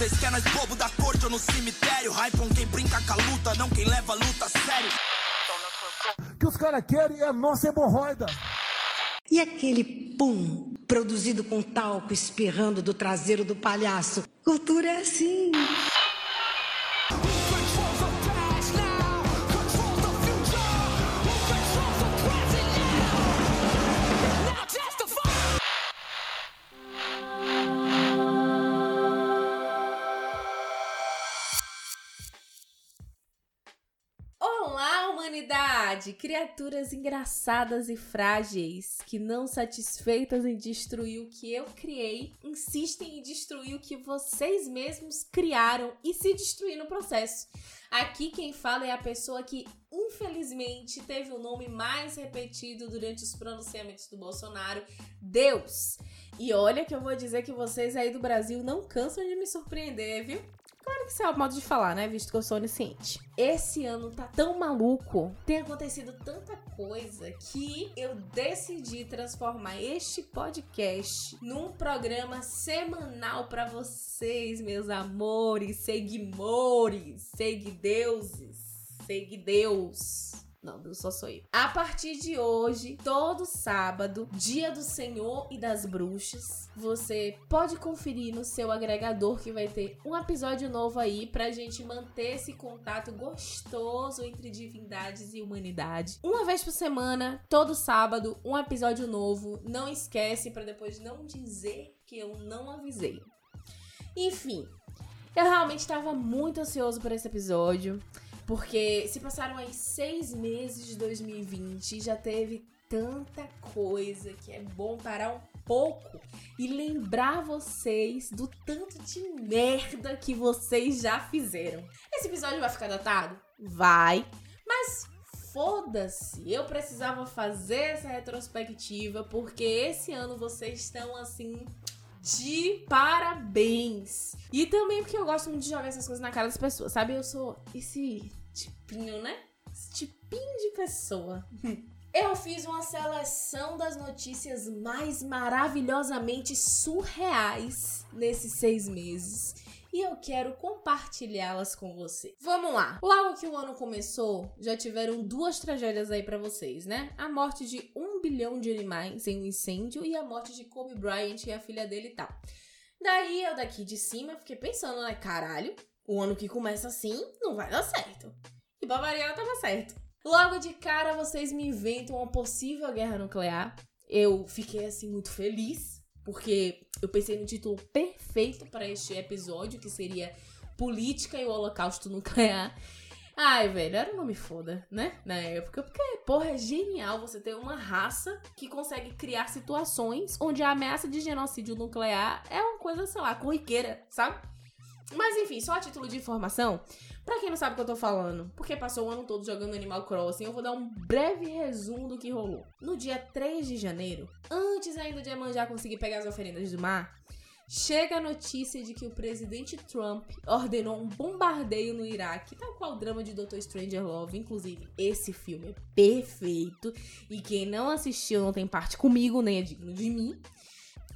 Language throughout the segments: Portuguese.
Vocês querem nós bobo da corte ou no cemitério? Hypam quem brinca com a luta, não quem leva a luta a sério. que os caras querem é a nossa hemorroida. E aquele pum produzido com talco espirrando do traseiro do palhaço? Cultura é assim. Criaturas engraçadas e frágeis que, não satisfeitas em destruir o que eu criei, insistem em destruir o que vocês mesmos criaram e se destruir no processo. Aqui quem fala é a pessoa que, infelizmente, teve o nome mais repetido durante os pronunciamentos do Bolsonaro: Deus. E olha que eu vou dizer que vocês aí do Brasil não cansam de me surpreender, viu? Claro que isso é o modo de falar, né? Visto que eu sou onisciente. Esse ano tá tão maluco, tem acontecido tanta coisa que eu decidi transformar este podcast num programa semanal pra vocês, meus amores, seguimores, seguideuses, seguideus. Não, Deus só sou eu. A partir de hoje, todo sábado, dia do Senhor e das Bruxas, você pode conferir no seu agregador que vai ter um episódio novo aí pra gente manter esse contato gostoso entre divindades e humanidade. Uma vez por semana, todo sábado, um episódio novo. Não esquece pra depois não dizer que eu não avisei. Enfim, eu realmente estava muito ansioso por esse episódio. Porque se passaram aí seis meses de 2020 e já teve tanta coisa que é bom parar um pouco e lembrar vocês do tanto de merda que vocês já fizeram. Esse episódio vai ficar datado? Vai. Mas foda-se, eu precisava fazer essa retrospectiva porque esse ano vocês estão assim de parabéns. E também porque eu gosto muito de jogar essas coisas na cara das pessoas, sabe? Eu sou esse tipinho, né? Esse tipinho de pessoa. Eu fiz uma seleção das notícias mais maravilhosamente surreais nesses seis meses. E eu quero compartilhá-las com você. Vamos lá. Logo que o ano começou, já tiveram duas tragédias aí pra vocês, né? A morte de um bilhão de animais em um incêndio e a morte de Kobe Bryant e a filha dele e tal. Daí eu daqui de cima fiquei pensando, né? Caralho, o ano que começa assim não vai dar certo. E variar, tava certo. Logo de cara, vocês me inventam uma possível guerra nuclear. Eu fiquei assim muito feliz, porque eu pensei no título perfeito para este episódio, que seria Política e o Holocausto Nuclear. Ai, velho, era um nome foda, né? Na época. Porque, porra, é genial você ter uma raça que consegue criar situações onde a ameaça de genocídio nuclear é uma coisa, sei lá, corriqueira, sabe? Mas enfim, só a título de informação, pra quem não sabe o que eu tô falando, porque passou o ano todo jogando Animal Crossing, eu vou dar um breve resumo do que rolou. No dia 3 de janeiro, antes ainda de Iemanjá conseguir pegar as oferendas do mar, chega a notícia de que o presidente Trump ordenou um bombardeio no Iraque, tal qual o drama de Dr. Stranger Love. Inclusive, esse filme é perfeito e quem não assistiu não tem parte comigo, nem é digno de mim.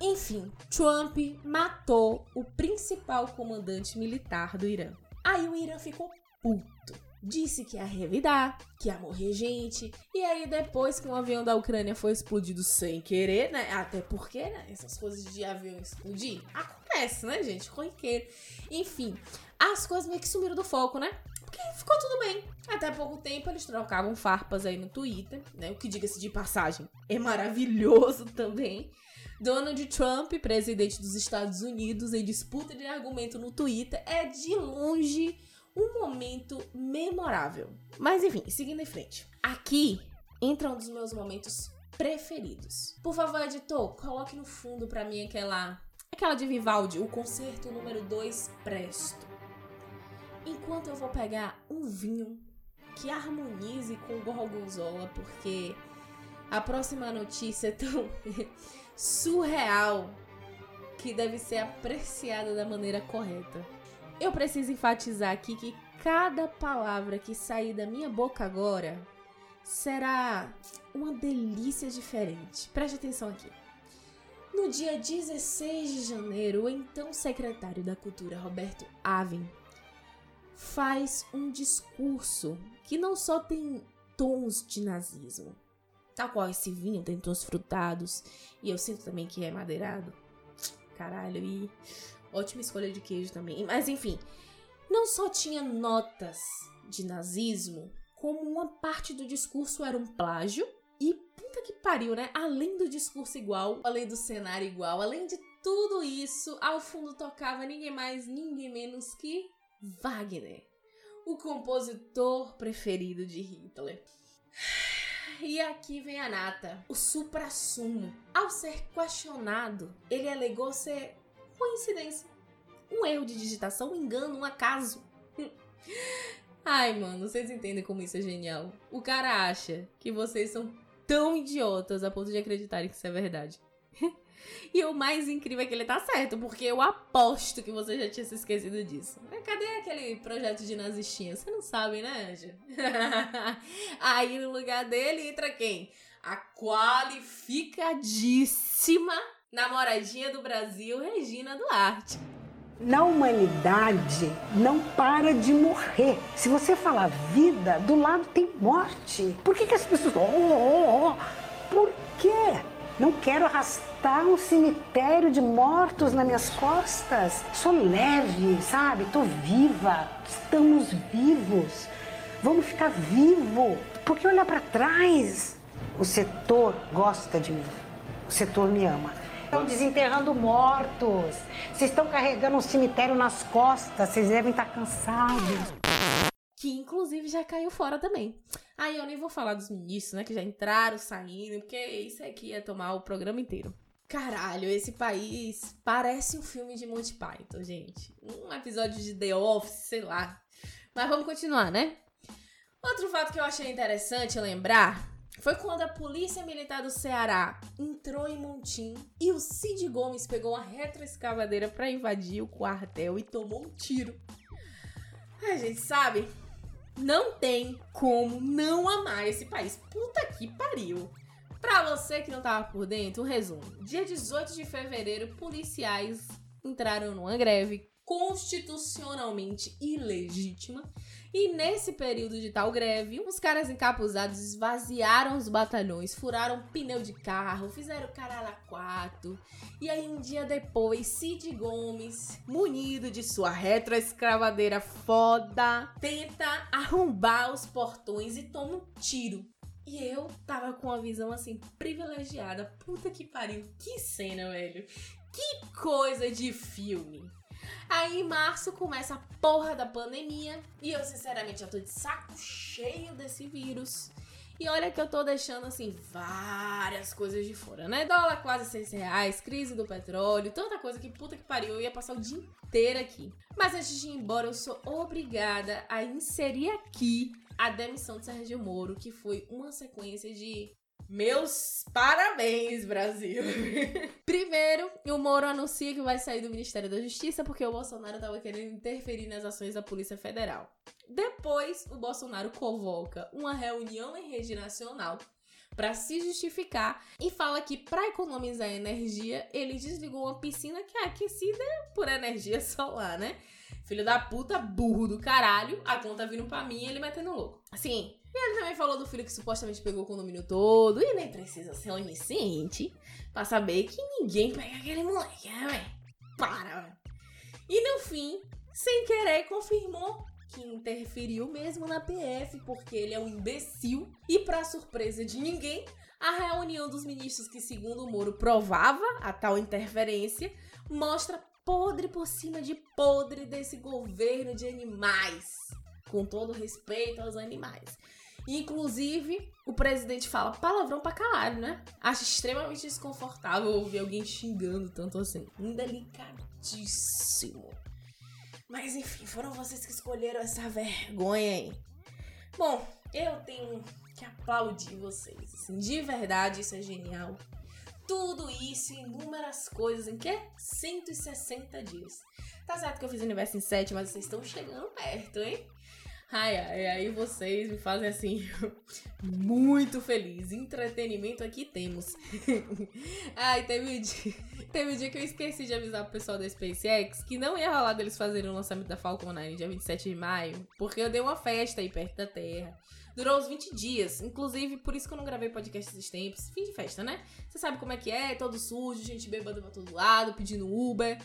Enfim, Trump matou o principal comandante militar do Irã. Aí o Irã ficou puto. Disse que ia revidar, que ia morrer gente. E aí, depois que um avião da Ucrânia foi explodido sem querer, né? Até porque, né? Essas coisas de avião explodir acontece, né, gente? Corriqueiro. Enfim, as coisas meio que sumiram do foco, né? Porque ficou tudo bem. Até pouco tempo eles trocavam farpas aí no Twitter, né? O que, diga-se de passagem, é maravilhoso também. Donald Trump, presidente dos Estados Unidos, em disputa de argumento no Twitter, é de longe um momento memorável. Mas enfim, seguindo em frente. Aqui entra um dos meus momentos preferidos. Por favor, editor, coloque no fundo pra mim aquela aquela de Vivaldi, o concerto número 2 Presto. Enquanto eu vou pegar um vinho que harmonize com o gorgonzola, porque a próxima notícia é tão surreal que deve ser apreciada da maneira correta. Eu preciso enfatizar aqui que cada palavra que sair da minha boca agora será uma delícia diferente. Preste atenção aqui. No dia 16 de janeiro, o então secretário da Cultura, Roberto Aven, faz um discurso que não só tem tons de nazismo, tal qual esse vinho tem tons frutados, e eu sinto também que é madeirado. Caralho, e ótima escolha de queijo também. Mas enfim, não só tinha notas de nazismo, como uma parte do discurso era um plágio e puta que pariu, né? Além do discurso igual, além do cenário igual, além de tudo isso, ao fundo tocava ninguém mais, ninguém menos que Wagner, o compositor preferido de Hitler. E aqui vem a nata, o supra-sumo. Ao ser questionado, ele alegou ser coincidência, um erro de digitação, um engano, um acaso. Ai, mano, vocês entendem como isso é genial. O cara acha que vocês são tão idiotas a ponto de acreditarem que isso é verdade. e o mais incrível é que ele tá certo, porque eu aposto que você já tinha se esquecido disso. Cadê aquele projeto de nazistinha? Você não sabe, né, Anja? Aí no lugar dele entra quem? A qualificadíssima namoradinha do Brasil, Regina Duarte na humanidade não para de morrer. Se você falar vida, do lado tem morte. Por que, que as pessoas. Oh, oh, oh. Por quê? Não quero arrastar um cemitério de mortos nas minhas costas. Sou leve, sabe? Tô viva. Estamos vivos. Vamos ficar vivo. Porque olhar para trás, o setor gosta de mim. O setor me ama estão desenterrando mortos. Vocês estão carregando um cemitério nas costas. Vocês devem estar cansados. Que inclusive já caiu fora também. Aí eu nem vou falar dos ministros, né? Que já entraram, saindo, porque isso aqui ia tomar o programa inteiro. Caralho, esse país parece um filme de Monty Python, gente. Um episódio de The Office, sei lá. Mas vamos continuar, né? Outro fato que eu achei interessante lembrar foi quando a Polícia Militar do Ceará entrou em Montim e o Cid Gomes pegou uma retroescavadeira para invadir o quartel e tomou um tiro. A gente sabe, não tem como não amar esse país. Puta que pariu. Pra você que não tava por dentro, um resumo. Dia 18 de fevereiro, policiais entraram numa greve constitucionalmente ilegítima e nesse período de tal greve, uns caras encapuzados esvaziaram os batalhões, furaram pneu de carro, fizeram caralho quatro. E aí, um dia depois, Cid Gomes, munido de sua retroescravadeira foda, tenta arrombar os portões e toma um tiro. E eu tava com uma visão assim privilegiada. Puta que pariu, que cena, velho. Que coisa de filme. Aí em março começa a porra da pandemia e eu sinceramente já tô de saco cheio desse vírus. E olha que eu tô deixando assim várias coisas de fora, né? Dólar quase 6 reais, crise do petróleo, tanta coisa que puta que pariu, eu ia passar o dia inteiro aqui. Mas antes de ir embora, eu sou obrigada a inserir aqui a demissão de Sérgio Moro, que foi uma sequência de meus parabéns, Brasil! Primeiro, o Moro anuncia que vai sair do Ministério da Justiça porque o Bolsonaro estava querendo interferir nas ações da Polícia Federal. Depois, o Bolsonaro convoca uma reunião em rede nacional para se justificar e fala que para economizar energia, ele desligou uma piscina que é aquecida por energia solar, né? Filho da puta, burro do caralho, a conta vindo pra mim e ele metendo louco. Assim, e ele também falou do filho que supostamente pegou o condomínio todo. E nem precisa ser onisciente pra saber que ninguém pega aquele moleque, né, velho? Para, E no fim, sem querer, confirmou que interferiu mesmo na PF, porque ele é um imbecil. E para surpresa de ninguém, a reunião dos ministros que, segundo o Moro, provava a tal interferência, mostra podre por cima de podre desse governo de animais. Com todo respeito aos animais. Inclusive, o presidente fala palavrão pra caralho, né? Acho extremamente desconfortável ouvir alguém xingando tanto assim. Indelicadíssimo. Mas enfim, foram vocês que escolheram essa vergonha aí. Bom, eu tenho que aplaudir vocês. Assim, de verdade, isso é genial. Tudo isso, inúmeras coisas, em que? 160 dias. Tá certo que eu fiz o universo em 7, mas vocês estão chegando perto, hein? Ai, ai, aí vocês me fazem assim, muito feliz. Entretenimento aqui temos. ai, teve um, dia, teve um dia que eu esqueci de avisar pro pessoal da SpaceX que não ia rolar deles fazerem o lançamento da Falcon 9 dia 27 de maio, porque eu dei uma festa aí perto da Terra. Durou uns 20 dias. Inclusive, por isso que eu não gravei podcast esses tempos. Fim de festa, né? Você sabe como é que é, todo sujo, gente bêbada pra todo lado, pedindo Uber.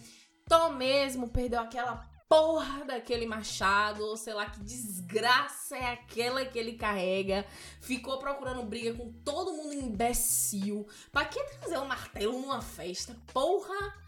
Tom mesmo perdeu aquela porra daquele machado, ou sei lá que desgraça é aquela que ele carrega. Ficou procurando briga com todo mundo imbecil. Pra que trazer um martelo numa festa? Porra!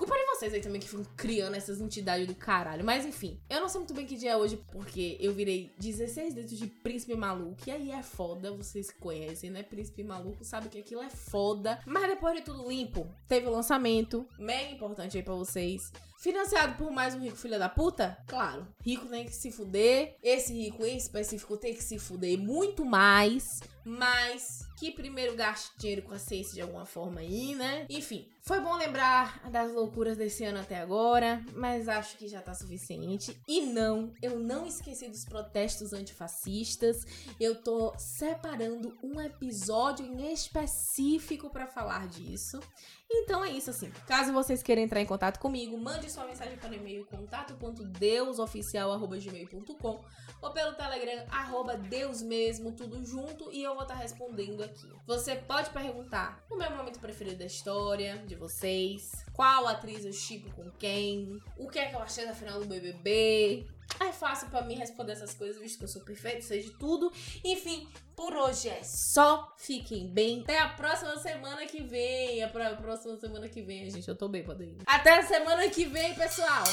Culpa de vocês aí também que ficam criando essas entidades do caralho. Mas enfim, eu não sei muito bem que dia é hoje, porque eu virei 16 dedos de príncipe maluco. E aí é foda, vocês conhecem, né? Príncipe maluco, sabe que aquilo é foda. Mas depois de tudo limpo, teve o lançamento, mega importante aí pra vocês. Financiado por mais um rico filho da puta? Claro. Rico tem que se fuder. Esse rico em específico tem que se fuder muito mais. Mas que primeiro gaste dinheiro com a ciência de alguma forma aí, né? Enfim, foi bom lembrar das loucuras desse ano até agora, mas acho que já tá suficiente. E não, eu não esqueci dos protestos antifascistas. Eu tô separando um episódio em específico para falar disso. Então é isso, assim. Caso vocês queiram entrar em contato comigo, mande sua mensagem para o e-mail contato.deusoficial.gmail.com ou pelo Telegram, arroba Deus mesmo, tudo junto, e eu vou estar tá respondendo aqui. Você pode perguntar o meu momento preferido da história, de vocês, qual atriz eu chipo com quem, o que é que eu achei da final do BBB, é fácil para mim responder essas coisas, visto que eu sou perfeito, sei de tudo. Enfim, por hoje é só. Fiquem bem. Até a próxima semana que vem. A próxima semana que vem, gente. Eu tô bem, ir. Até a semana que vem, pessoal.